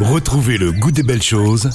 Retrouvez le goût des belles choses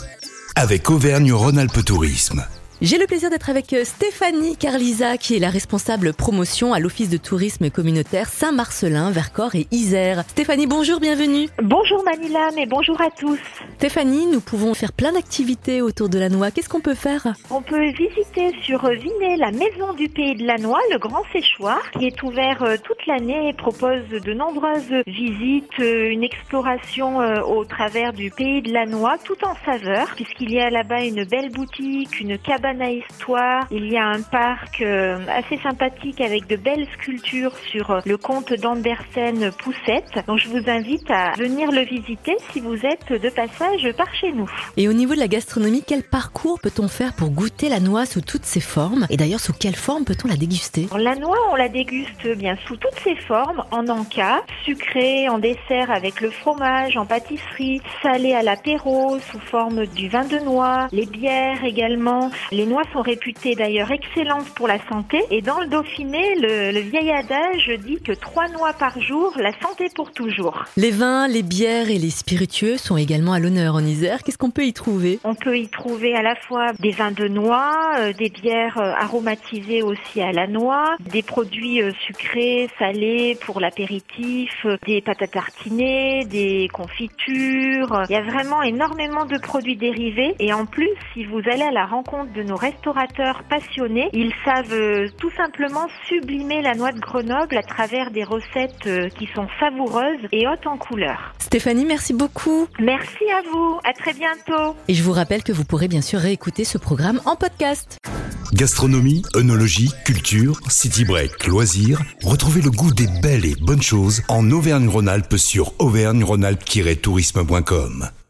avec Auvergne-Rhône-Alpes Tourisme. J'ai le plaisir d'être avec euh, Stéphanie Carlisa, qui est la responsable promotion à l'Office de tourisme communautaire Saint-Marcelin, Vercors et Isère. Stéphanie, bonjour, bienvenue. Bonjour Manila, et bonjour à tous. Stéphanie, nous pouvons faire plein d'activités autour de la noix. Qu'est-ce qu'on peut faire? On peut visiter sur Vinet la maison du pays de la noix, le grand séchoir, qui est ouvert euh, toute l'année et propose de nombreuses visites, euh, une exploration au travers du pays de la noix, tout en saveur, puisqu'il y a là-bas une belle boutique, une cabane à histoire. Il y a un parc euh, assez sympathique avec de belles sculptures sur euh, le comte d'Andersen Poussette. Donc je vous invite à venir le visiter si vous êtes de passage par chez nous. Et au niveau de la gastronomie, quel parcours peut-on faire pour goûter la noix sous toutes ses formes? Et d'ailleurs, sous quelle forme peut-on la déguster? La noix, on la déguste bien sous toutes ses formes, en encas, sucré, en dessert avec le fromage, en pâtisserie, salé à l'apéro, sous forme du vin de noix, les bières également, les noix sont réputées d'ailleurs excellentes pour la santé et dans le Dauphiné, le, vieil adage dit que trois noix par jour, la santé pour toujours. Les vins, les bières et les spiritueux sont également à l'honneur en Isère. Qu'est-ce qu'on peut y trouver? On peut y trouver à la fois des vins de noix, euh, des bières euh, aromatisées aussi à la noix, des produits euh, sucrés, salés pour l'apéritif, des pâtes à tartiner, des confitures. Il y a vraiment énormément de produits dérivés et en plus, si vous allez à la rencontre de nos restaurateurs passionnés. Ils savent euh, tout simplement sublimer la noix de Grenoble à travers des recettes euh, qui sont savoureuses et hautes en couleur. Stéphanie, merci beaucoup. Merci à vous. À très bientôt. Et je vous rappelle que vous pourrez bien sûr réécouter ce programme en podcast. Gastronomie, œnologie, culture, city break, loisirs. Retrouvez le goût des belles et bonnes choses en Auvergne-Rhône-Alpes sur auvergne-rhône-alpes-tourisme.com.